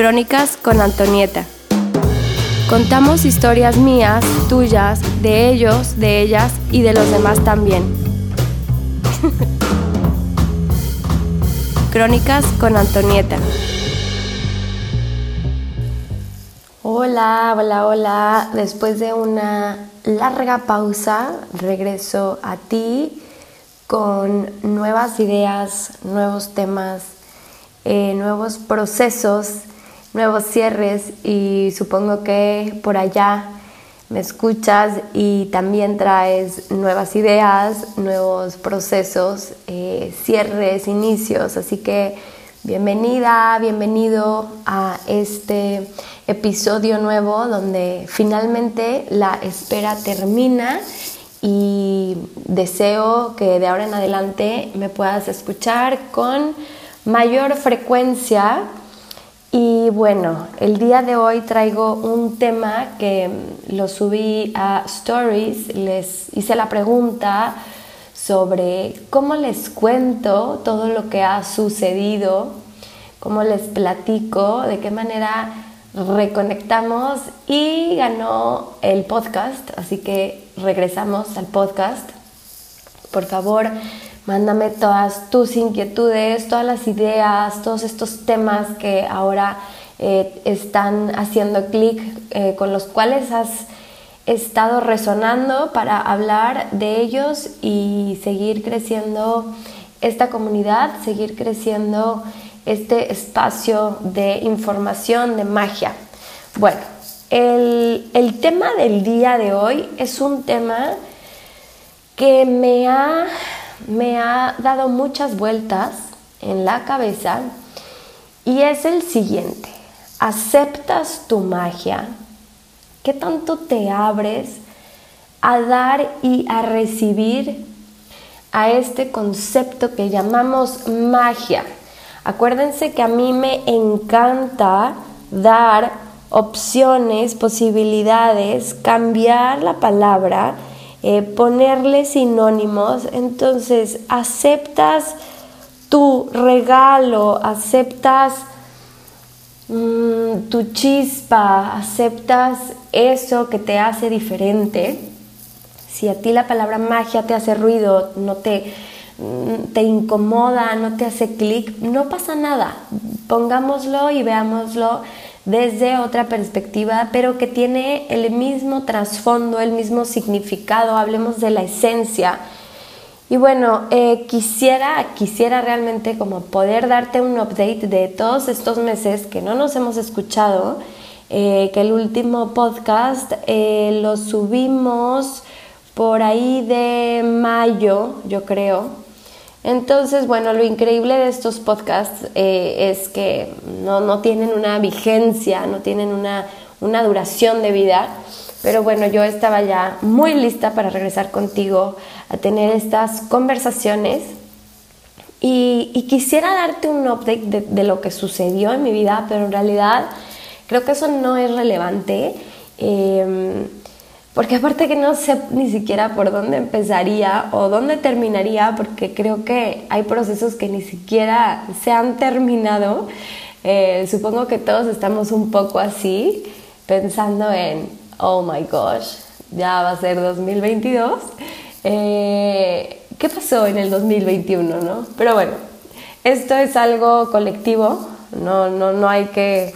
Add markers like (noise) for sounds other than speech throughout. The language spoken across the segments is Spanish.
Crónicas con Antonieta. Contamos historias mías, tuyas, de ellos, de ellas y de los demás también. (laughs) Crónicas con Antonieta. Hola, hola, hola. Después de una larga pausa, regreso a ti con nuevas ideas, nuevos temas, eh, nuevos procesos nuevos cierres y supongo que por allá me escuchas y también traes nuevas ideas, nuevos procesos, eh, cierres, inicios. Así que bienvenida, bienvenido a este episodio nuevo donde finalmente la espera termina y deseo que de ahora en adelante me puedas escuchar con mayor frecuencia y bueno, el día de hoy traigo un tema que lo subí a Stories, les hice la pregunta sobre cómo les cuento todo lo que ha sucedido, cómo les platico, de qué manera reconectamos y ganó el podcast, así que regresamos al podcast. Por favor, Mándame todas tus inquietudes, todas las ideas, todos estos temas que ahora eh, están haciendo clic, eh, con los cuales has estado resonando para hablar de ellos y seguir creciendo esta comunidad, seguir creciendo este espacio de información, de magia. Bueno, el, el tema del día de hoy es un tema que me ha me ha dado muchas vueltas en la cabeza y es el siguiente. ¿Aceptas tu magia? ¿Qué tanto te abres a dar y a recibir a este concepto que llamamos magia? Acuérdense que a mí me encanta dar opciones, posibilidades, cambiar la palabra eh, ponerle sinónimos, entonces aceptas tu regalo, aceptas tu chispa, aceptas eso que te hace diferente. Si a ti la palabra magia te hace ruido, no te, mm, te incomoda, no te hace clic, no pasa nada. Pongámoslo y veámoslo desde otra perspectiva, pero que tiene el mismo trasfondo, el mismo significado, hablemos de la esencia. Y bueno, eh, quisiera, quisiera realmente como poder darte un update de todos estos meses que no nos hemos escuchado, eh, que el último podcast eh, lo subimos por ahí de mayo, yo creo, entonces, bueno, lo increíble de estos podcasts es que no, tienen una vigencia, no tienen una, duración de vida, pero bueno, yo estaba ya muy lista para regresar contigo a tener estas conversaciones y, quisiera darte un update de, lo que sucedió en mi vida, pero en realidad creo que eso no es relevante. Eh, porque aparte que no sé ni siquiera por dónde empezaría o dónde terminaría, porque creo que hay procesos que ni siquiera se han terminado. Eh, supongo que todos estamos un poco así, pensando en, oh my gosh, ya va a ser 2022. Eh, ¿Qué pasó en el 2021? ¿no? Pero bueno, esto es algo colectivo, no, no, no hay que,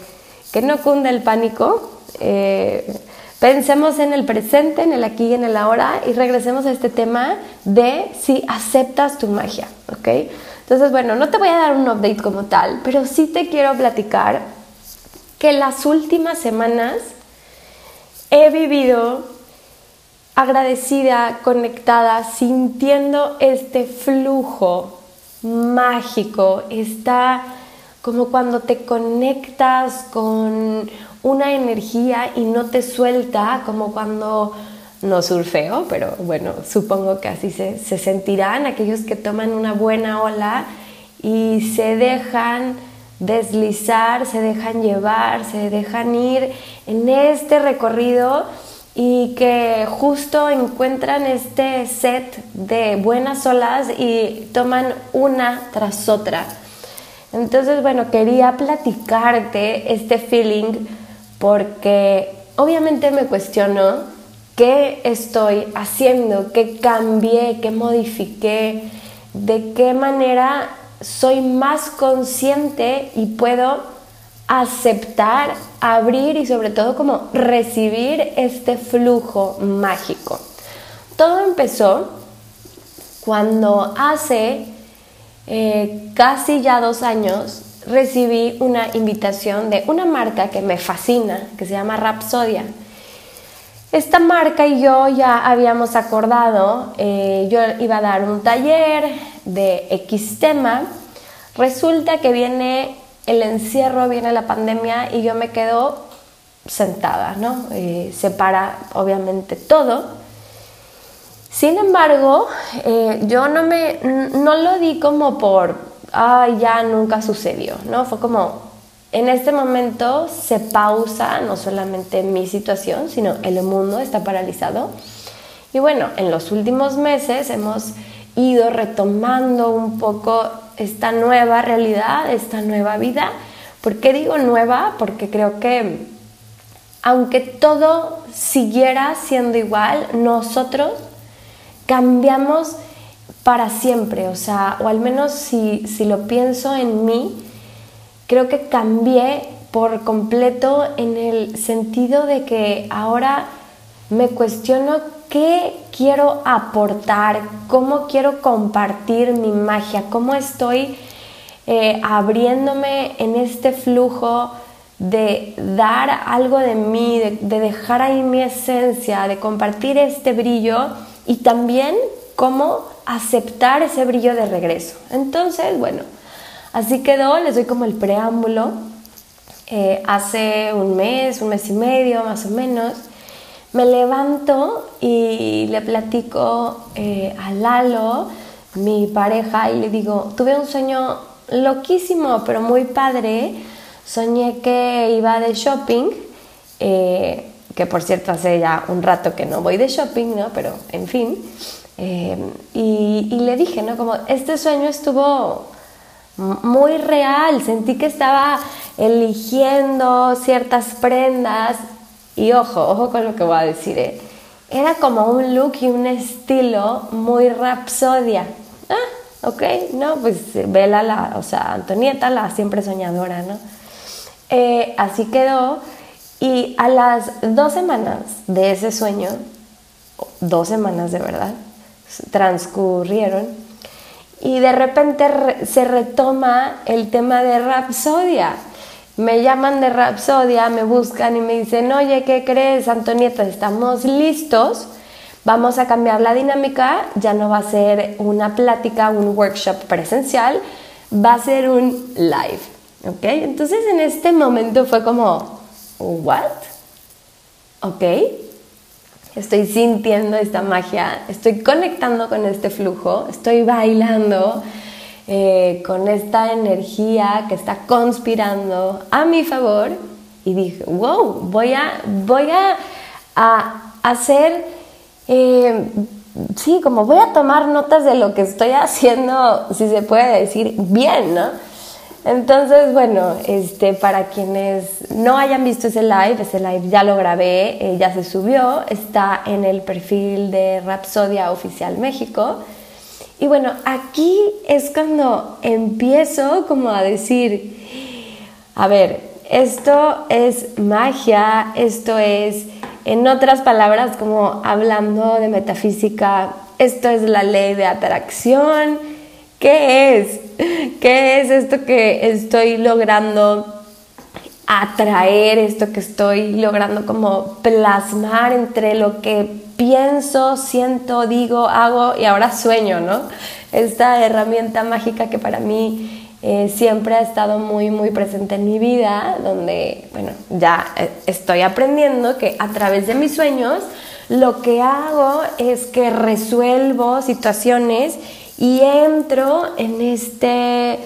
que no cunda el pánico. Eh, Pensemos en el presente, en el aquí y en el ahora y regresemos a este tema de si aceptas tu magia, ¿ok? Entonces, bueno, no te voy a dar un update como tal, pero sí te quiero platicar que las últimas semanas he vivido agradecida, conectada, sintiendo este flujo mágico, está como cuando te conectas con una energía y no te suelta como cuando no surfeo, pero bueno, supongo que así se, sentirán aquellos que toman una buena ola y se dejan deslizar, se dejan llevar, se dejan ir en este recorrido y que justo encuentran este set de buenas olas y toman una tras otra. Entonces, bueno, quería platicarte este feeling porque obviamente me cuestiono qué estoy haciendo, qué cambié, qué modifiqué, de qué manera soy más consciente y puedo aceptar, abrir y sobre todo como recibir este flujo mágico. Todo empezó cuando hace eh, casi ya dos años recibí una invitación de una marca que me fascina, que se llama Rapsodia. Esta marca y yo ya habíamos acordado, eh, yo iba a dar un taller de X tema, resulta que viene el encierro, viene la pandemia y yo me quedo sentada, ¿no? Eh, se para obviamente todo sin embargo, eh, yo no, me, no lo di como por, ay, ya nunca sucedió, ¿no? Fue como, en este momento se pausa no solamente mi situación, sino el mundo está paralizado. Y bueno, en los últimos meses hemos ido retomando un poco esta nueva realidad, esta nueva vida. ¿Por qué digo nueva? Porque creo que aunque todo siguiera siendo igual, nosotros cambiamos para siempre, o sea, o al menos si, si lo pienso en mí, creo que cambié por completo en el sentido de que ahora me cuestiono qué quiero aportar, cómo quiero compartir mi magia, cómo estoy eh, abriéndome en este flujo de dar algo de mí, de dejar ahí mi esencia, de compartir este brillo y también cómo aceptar ese brillo de regreso. Entonces, bueno, así quedó, les doy como el preámbulo. Eh, hace un mes, un mes y medio más o menos, me levanto y le platico eh, a Lalo, mi pareja, y le digo, tuve un sueño loquísimo, pero muy padre. Soñé que iba de shopping. Eh, que por cierto hace ya un rato que no voy de shopping, ¿no? Pero en fin. Eh, y, le dije, ¿no? Como este sueño estuvo muy real, sentí que estaba eligiendo ciertas prendas y ojo, ojo con lo que voy a decir, ¿eh? era como un look y un estilo muy rapsodia. Ah, ok, no, pues vela la, o sea, Antonieta, la siempre soñadora, ¿no? Eh, así quedó y a las dos semanas de ese sueño, dos semanas de verdad, transcurrieron y de repente se retoma el tema de Rapsodia. Me llaman de Rapsodia, me buscan y me dicen, oye, ¿qué crees, Antonieta? Estamos listos, vamos a cambiar la dinámica, ya no va a ser una plática, un workshop presencial, va a ser un live. ¿Ok? Entonces en este momento fue como, ¿what? ¿Ok? Estoy sintiendo esta magia, estoy conectando con este flujo, estoy bailando eh, con esta energía que está conspirando a mi favor y dije, wow, voy a, voy a, hacer, eh, sí, como voy a tomar notas de lo que estoy haciendo, si se puede decir, bien, ¿no? Entonces, bueno, este, para quienes no hayan visto ese live, ese live ya lo grabé, eh, ya se subió, está en el perfil de Rapsodia Oficial México. Y bueno, aquí es cuando empiezo como a decir, a ver, esto es magia, esto es, en otras palabras, como hablando de metafísica, esto es la ley de atracción, ¿qué es? ¿Qué es esto que estoy logrando atraer, esto que estoy logrando como plasmar entre lo que pienso, siento, digo, hago y ahora sueño, ¿no? Esta herramienta mágica que para mí eh, siempre ha estado muy, muy presente en mi vida, donde, bueno, ya eh, estoy aprendiendo que a través de mis sueños lo que hago es que resuelvo situaciones y entro en este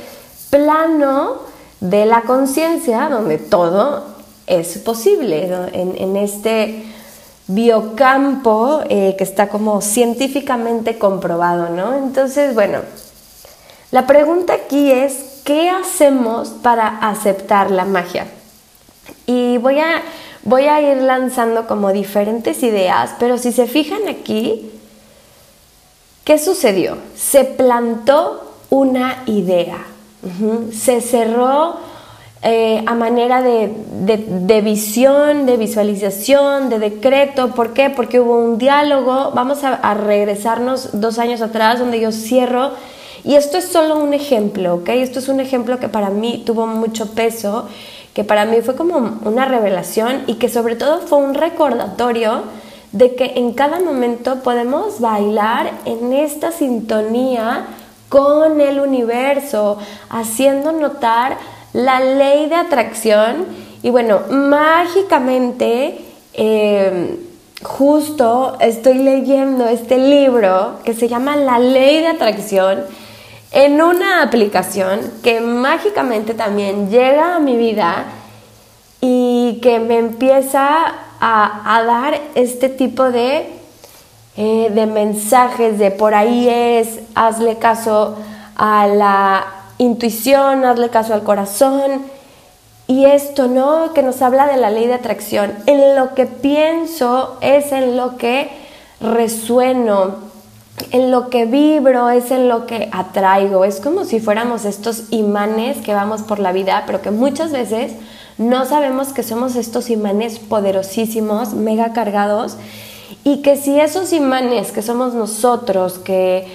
plano de la conciencia donde todo es posible, en, este biocampo eh, que está como científicamente comprobado, ¿no? Entonces, bueno, la pregunta aquí es, ¿qué hacemos para aceptar la magia? Y voy a, voy a ir lanzando como diferentes ideas, pero si se fijan aquí, ¿qué sucedió? Se plantó una idea, se cerró eh, a manera de, visión, de visualización, de decreto. ¿Por qué? Porque hubo un diálogo. Vamos a, a, regresarnos dos años atrás donde yo cierro. Y esto es solo un ejemplo, ¿ok? Esto es un ejemplo que para mí tuvo mucho peso, que para mí fue como una revelación y que sobre todo fue un recordatorio de que en cada momento podemos bailar en esta sintonía con el universo, haciendo notar la ley de atracción. Y bueno, mágicamente, eh, justo estoy leyendo este libro que se llama La ley de atracción en una aplicación que mágicamente también llega a mi vida y que me empieza a, dar este tipo de, eh, de mensajes de por ahí es, hazle caso a la intuición, hazle caso al corazón. Y esto, ¿no? Que nos habla de la ley de atracción. En lo que pienso es en lo que resueno, en lo que vibro es en lo que atraigo. Es como si fuéramos estos imanes que vamos por la vida, pero que muchas veces no sabemos que somos estos imanes poderosísimos, mega cargados, y que si esos imanes que somos nosotros, que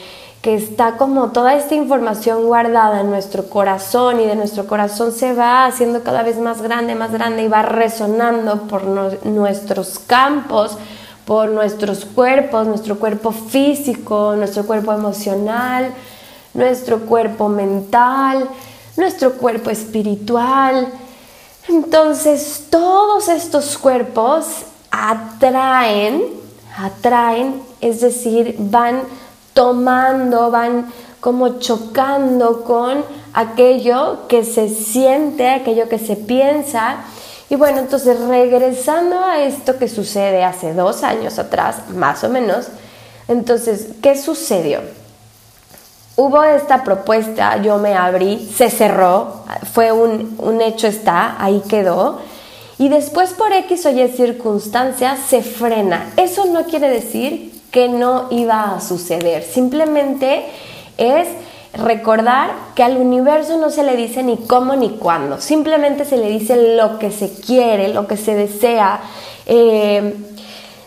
que está como toda esta información guardada en nuestro corazón y de nuestro corazón se va haciendo cada vez más grande, más grande y va resonando por nuestros campos, por nuestros cuerpos, nuestro cuerpo físico, nuestro cuerpo emocional, nuestro cuerpo mental, nuestro cuerpo espiritual. Entonces todos estos cuerpos atraen, atraen, es decir, van tomando, van como chocando con aquello que se siente, aquello que se piensa. Y bueno, entonces regresando a esto que sucede hace dos años atrás, más o menos, entonces, ¿qué sucedió? Hubo esta propuesta, yo me abrí, se cerró, fue un, un hecho está, ahí quedó. Y después por X o Y circunstancias se frena. Eso no quiere decir que no iba a suceder. Simplemente es recordar que al universo no se le dice ni cómo ni cuándo, simplemente se le dice lo que se quiere, lo que se desea, eh,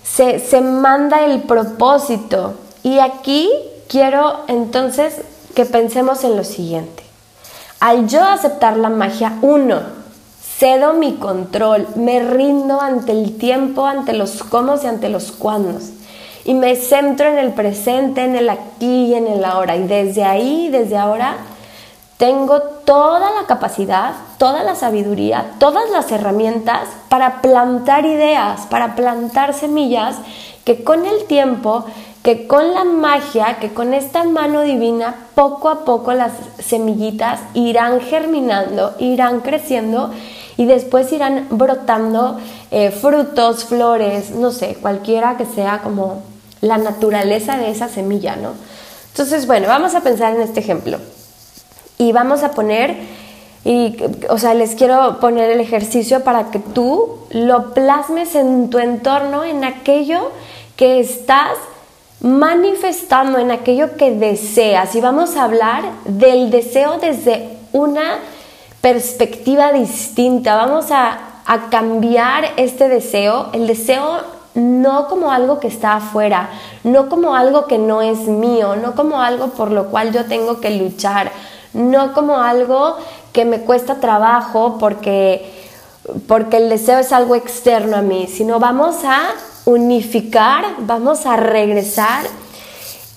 se, se manda el propósito. Y aquí quiero entonces que pensemos en lo siguiente. Al yo aceptar la magia, uno, cedo mi control, me rindo ante el tiempo, ante los cómo y ante los cuándos y me centro en el presente, en el aquí y en el ahora. Y desde ahí, desde ahora, tengo toda la capacidad, toda la sabiduría, todas las herramientas para plantar ideas, para plantar semillas que con el tiempo, que con la magia, que con esta mano divina, poco a poco las semillitas irán germinando, irán creciendo y después irán brotando eh, frutos, flores, no sé, cualquiera que sea como la naturaleza de esa semilla, ¿no? Entonces, bueno, vamos a pensar en este ejemplo. Y vamos a poner, y, o sea, les quiero poner el ejercicio para que tú lo plasmes en tu entorno, en aquello que estás manifestando, en aquello que deseas. Y vamos a hablar del deseo desde una perspectiva distinta. Vamos a, a cambiar este deseo. El deseo no como algo que está afuera, no como algo que no es mío, no como algo por lo cual yo tengo que luchar, no como algo que me cuesta trabajo porque, porque el deseo es algo externo a mí, sino vamos a unificar, vamos a regresar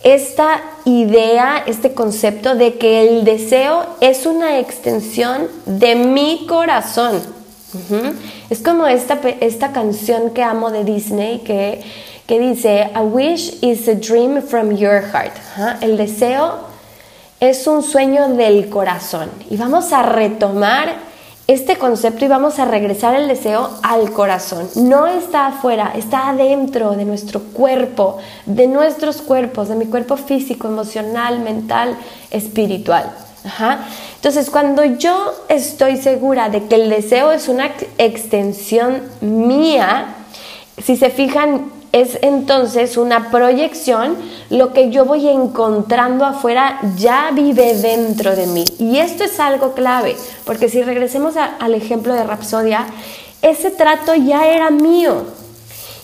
esta idea, este concepto de que el deseo es una extensión de mi corazón. Es como esta, esta canción que amo de Disney que, que dice, A wish is a dream from your heart. El deseo es un sueño del corazón. Y vamos a retomar este concepto y vamos a regresar el deseo al corazón. No está afuera, está adentro de nuestro cuerpo, de nuestros cuerpos, de mi cuerpo físico, emocional, mental, espiritual. Entonces, cuando yo estoy segura de que el deseo es una extensión mía, si se fijan, es entonces una proyección, lo que yo voy encontrando afuera ya vive dentro de mí. Y esto es algo clave, porque si regresemos al ejemplo de Rapsodia, ese trato ya era mío.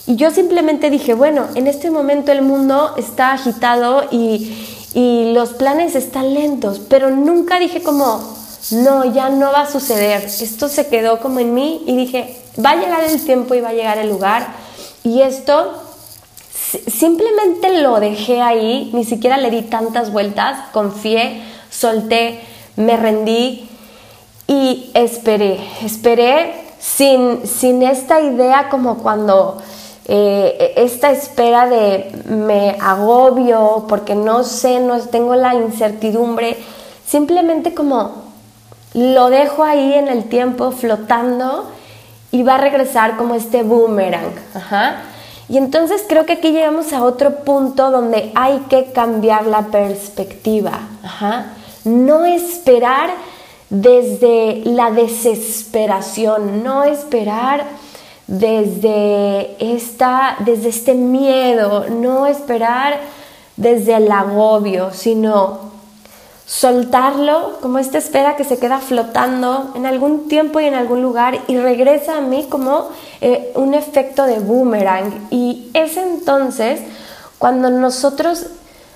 Y yo simplemente dije, bueno, en este momento el mundo está agitado y, y los planes están lentos, pero nunca dije como, no, ya no va a suceder. Esto se quedó como en mí y dije, va a llegar el tiempo y va a llegar el lugar. Y esto simplemente lo dejé ahí, ni siquiera le di tantas vueltas, confié, solté, me rendí y esperé, esperé sin, sin esta idea como cuando eh, esta espera de me agobio porque no sé, no tengo la incertidumbre, simplemente como lo dejo ahí en el tiempo flotando y va a regresar como este boomerang. Y entonces creo que aquí llegamos a otro punto donde hay que cambiar la perspectiva. No esperar desde la desesperación, no esperar desde, esta, desde este miedo, no esperar desde el agobio, sino soltarlo como esta espera que se queda flotando en algún tiempo y en algún lugar y regresa a mí como eh, un efecto de boomerang. Y es entonces cuando nosotros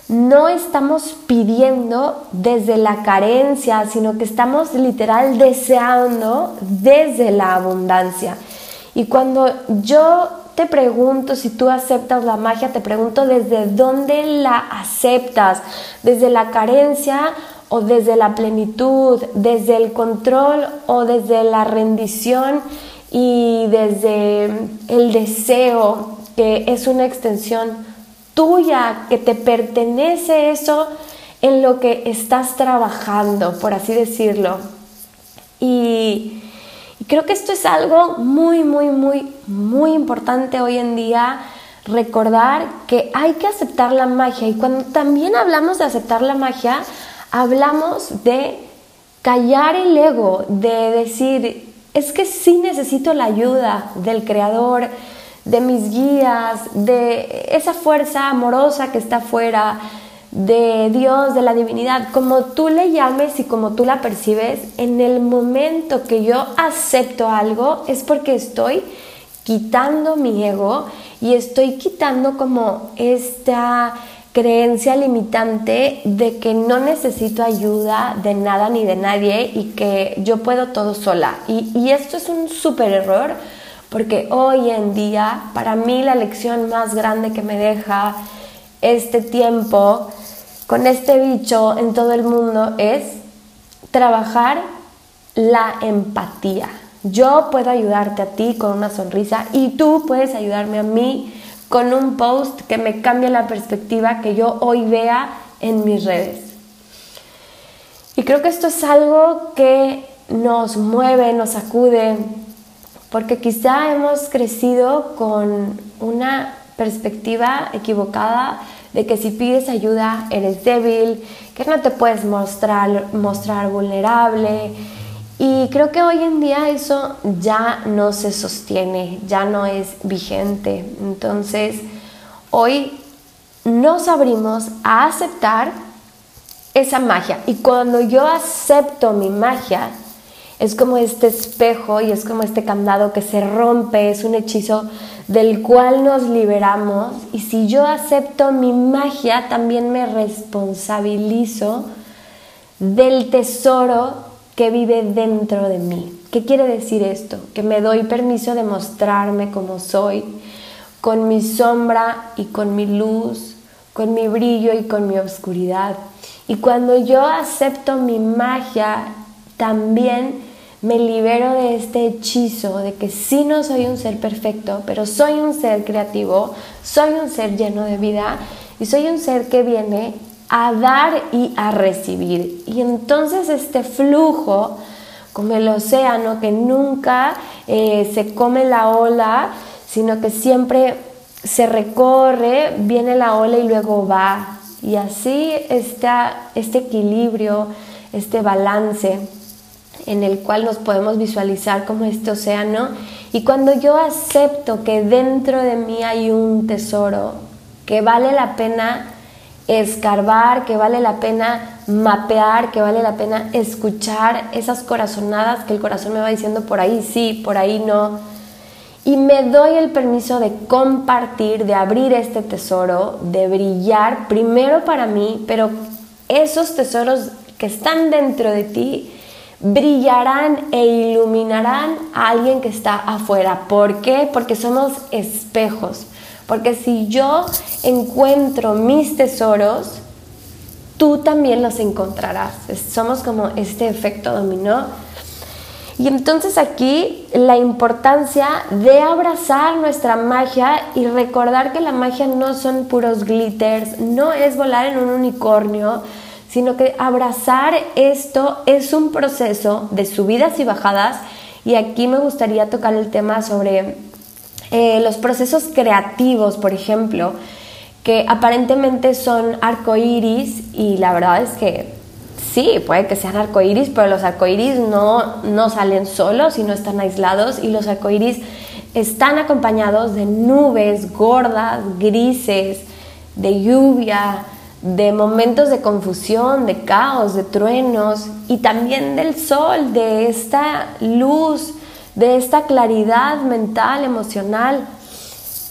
no estamos pidiendo desde la carencia, sino que estamos literal deseando desde la abundancia. Y cuando yo te pregunto si tú aceptas la magia, te pregunto desde dónde la aceptas, desde la carencia o desde la plenitud, desde el control o desde la rendición y desde el deseo, que es una extensión tuya, que te pertenece eso en lo que estás trabajando, por así decirlo. Y creo que esto es algo muy, muy, muy, muy importante hoy en día, recordar que hay que aceptar la magia. Y cuando también hablamos de aceptar la magia, hablamos de callar el ego, de decir, es que sí necesito la ayuda del creador, de mis guías, de esa fuerza amorosa que está afuera, de Dios, de la divinidad, como tú le llames y como tú la percibes, en el momento que yo acepto algo es porque estoy quitando mi ego y estoy quitando como esta creencia limitante de que no necesito ayuda de nada ni de nadie y que yo puedo todo sola. Y, y esto es un súper error porque hoy en día para mí la lección más grande que me deja este tiempo con este bicho en todo el mundo es trabajar la empatía. Yo puedo ayudarte a ti con una sonrisa y tú puedes ayudarme a mí con un post que me cambie la perspectiva que yo hoy vea en mis redes. Y creo que esto es algo que nos mueve, nos sacude, porque quizá hemos crecido con una perspectiva equivocada de que si pides ayuda eres débil, que no te puedes mostrar, mostrar vulnerable. Y creo que hoy en día eso ya no se sostiene, ya no es vigente. Entonces, hoy nos abrimos a aceptar esa magia. Y cuando yo acepto mi magia, es como este espejo y es como este candado que se rompe, es un hechizo del cual nos liberamos y si yo acepto mi magia, también me responsabilizo del tesoro que vive dentro de mí. ¿Qué quiere decir esto? Que me doy permiso de mostrarme como soy, con mi sombra y con mi luz, con mi brillo y con mi oscuridad. Y cuando yo acepto mi magia, también me libero de este hechizo de que sí no soy un ser perfecto, pero soy un ser creativo, soy un ser lleno de vida y soy un ser que viene a dar y a recibir. Y entonces este flujo, como el océano que nunca eh, se come la ola, sino que siempre se recorre, viene la ola y luego va. Y así está este equilibrio, este balance en el cual nos podemos visualizar como este océano. Y cuando yo acepto que dentro de mí hay un tesoro que vale la pena escarbar, que vale la pena mapear, que vale la pena escuchar esas corazonadas que el corazón me va diciendo por ahí sí, por ahí no. Y me doy el permiso de compartir, de abrir este tesoro, de brillar primero para mí, pero esos tesoros que están dentro de ti brillarán e iluminarán a alguien que está afuera. ¿Por qué? Porque somos espejos. Porque si yo encuentro mis tesoros, tú también los encontrarás. Somos como este efecto dominó. Y entonces aquí la importancia de abrazar nuestra magia y recordar que la magia no son puros glitters, no es volar en un unicornio, sino que abrazar esto es un proceso de subidas y bajadas. Y aquí me gustaría tocar el tema sobre eh, los procesos creativos, por ejemplo, que aparentemente son arcoíris y la verdad es que sí, puede que sean arcoíris, pero los arcoíris no, no salen solos y no están aislados y los arcoíris están acompañados de nubes gordas, grises, de lluvia, de momentos de confusión, de caos, de truenos y también del sol, de esta luz, de esta claridad mental, emocional,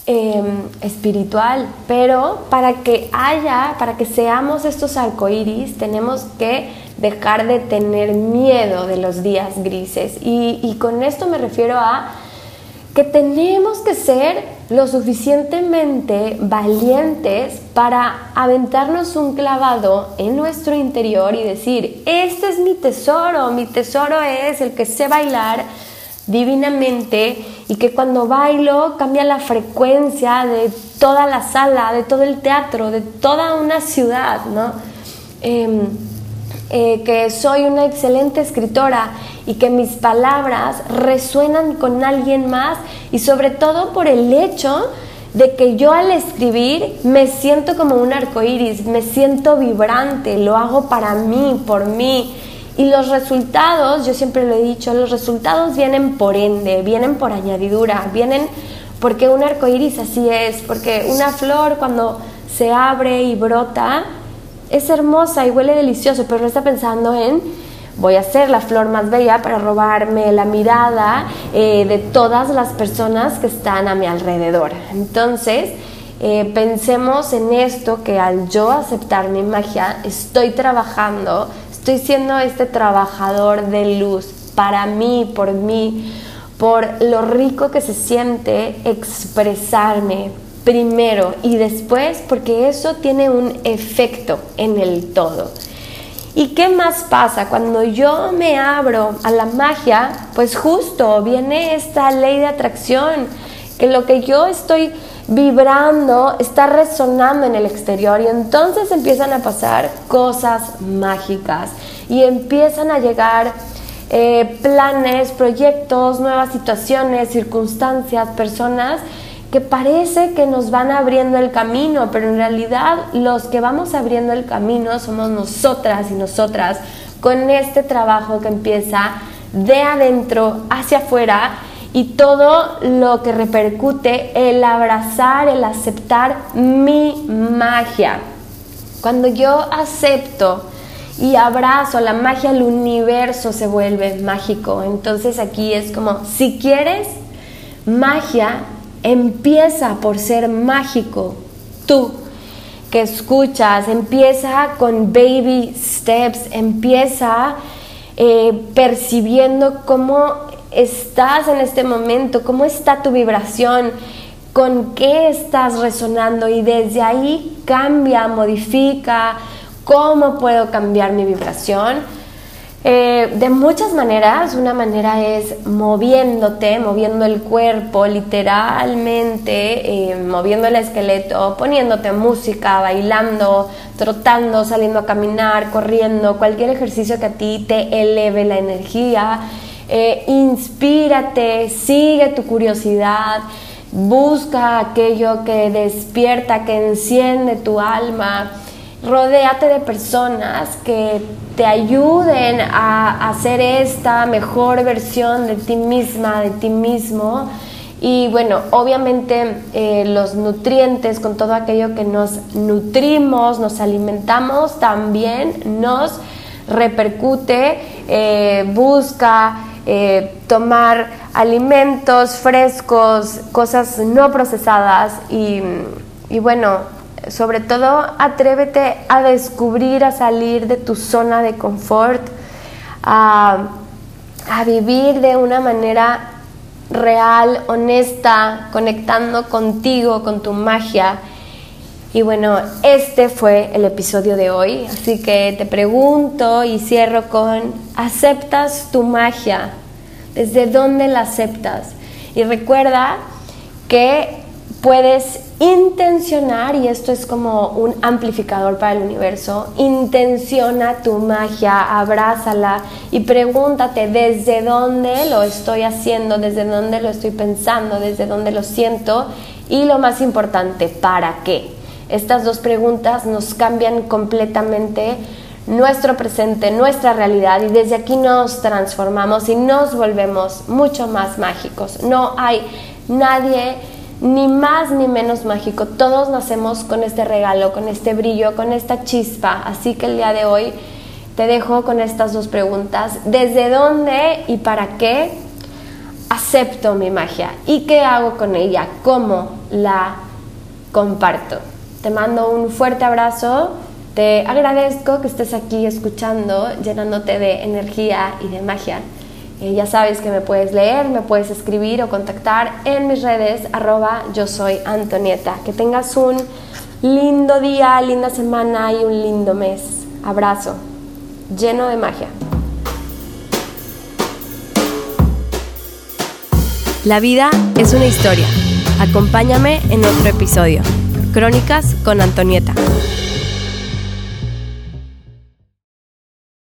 em, espiritual. Pero para que haya, para que seamos estos arcoíris, tenemos que dejar de tener miedo de los días grises. y con esto me refiero a que tenemos que ser lo suficientemente valientes para aventarnos un clavado en nuestro interior y decir, este es mi tesoro, mi tesoro es el que sé bailar divinamente y que cuando bailo cambia la frecuencia de toda la sala, de todo el teatro, de toda una ciudad, ¿no? Em, eh, que soy una excelente escritora y que mis palabras resuenan con alguien más y sobre todo por el hecho de que yo al escribir me siento como un arco iris, me siento vibrante, lo hago para mí, por mí. Y los resultados, yo siempre lo he dicho, los resultados vienen por ende, vienen por añadidura, vienen porque un arco iris así es, porque una flor cuando se abre y brota es hermosa y huele delicioso, pero no está pensando en voy a ser la flor más bella para robarme la mirada eh, de todas las personas que están a mi alrededor. Entonces, eh, pensemos en esto, que al yo aceptar mi magia, estoy trabajando, estoy siendo este trabajador de luz para mí, por mí, por lo rico que se siente expresarme primero y después, porque eso tiene un efecto en el todo. ¿Y qué más pasa? Cuando yo me abro a la magia, pues justo viene esta ley de atracción, que lo que yo estoy vibrando está resonando en el exterior y entonces empiezan a pasar cosas mágicas y empiezan a llegar eh, planes, proyectos, nuevas situaciones, circunstancias, personas que parece que nos van abriendo el camino, pero en realidad los que vamos abriendo el camino somos nosotras y nosotras con este trabajo que empieza de adentro hacia afuera y todo lo que repercute el abrazar, el aceptar mi magia. Cuando yo acepto y abrazo la magia, el universo se vuelve mágico. Entonces aquí es como, si quieres magia, Empieza por ser mágico. Tú que escuchas, empieza con baby steps, empieza eh, percibiendo cómo estás en este momento, cómo está tu vibración, con qué estás resonando y desde ahí cambia, modifica, cómo puedo cambiar mi vibración eh, de muchas maneras, una manera es moviéndote, moviendo el cuerpo, literalmente, eh, moviendo el esqueleto, poniéndote música, bailando, trotando, saliendo a caminar, corriendo, cualquier ejercicio que a ti te eleve la energía. Eh, inspírate, sigue tu curiosidad, busca aquello que despierta, que enciende tu alma. Rodéate de personas que te ayuden a hacer esta mejor versión de ti misma, de ti mismo. Y bueno, obviamente eh, los nutrientes, con todo aquello que nos nutrimos, nos alimentamos, también nos repercute, eh, busca eh, tomar alimentos frescos, cosas no procesadas y, y bueno, sobre todo atrévete a descubrir, a salir de tu zona de confort, a, vivir de una manera real, honesta, conectando contigo, con tu magia. Y bueno, este fue el episodio de hoy, así que te pregunto y cierro con, ¿aceptas tu magia? ¿Desde dónde la aceptas? Y recuerda que puedes intencionar, y esto es como un amplificador para el universo, intenciona tu magia, abrázala y pregúntate desde dónde lo estoy haciendo, desde dónde lo estoy pensando, desde dónde lo siento y lo más importante, ¿para qué? Estas dos preguntas nos cambian completamente nuestro presente, nuestra realidad y desde aquí nos transformamos y nos volvemos mucho más mágicos. No hay nadie ni más ni menos mágico. Todos nacemos con este regalo, con este brillo, con esta chispa. Así que el día de hoy te dejo con estas dos preguntas. ¿Desde dónde y para qué acepto mi magia? ¿Y qué hago con ella? ¿Cómo la comparto? Te mando un fuerte abrazo. Te agradezco que estés aquí escuchando, llenándote de energía y de magia. Ya sabes que me puedes leer, me puedes escribir o contactar en mis redes arroba yo soy Antonieta. Que tengas un lindo día, linda semana y un lindo mes. Abrazo, lleno de magia. La vida es una historia. Acompáñame en otro episodio. Crónicas con Antonieta.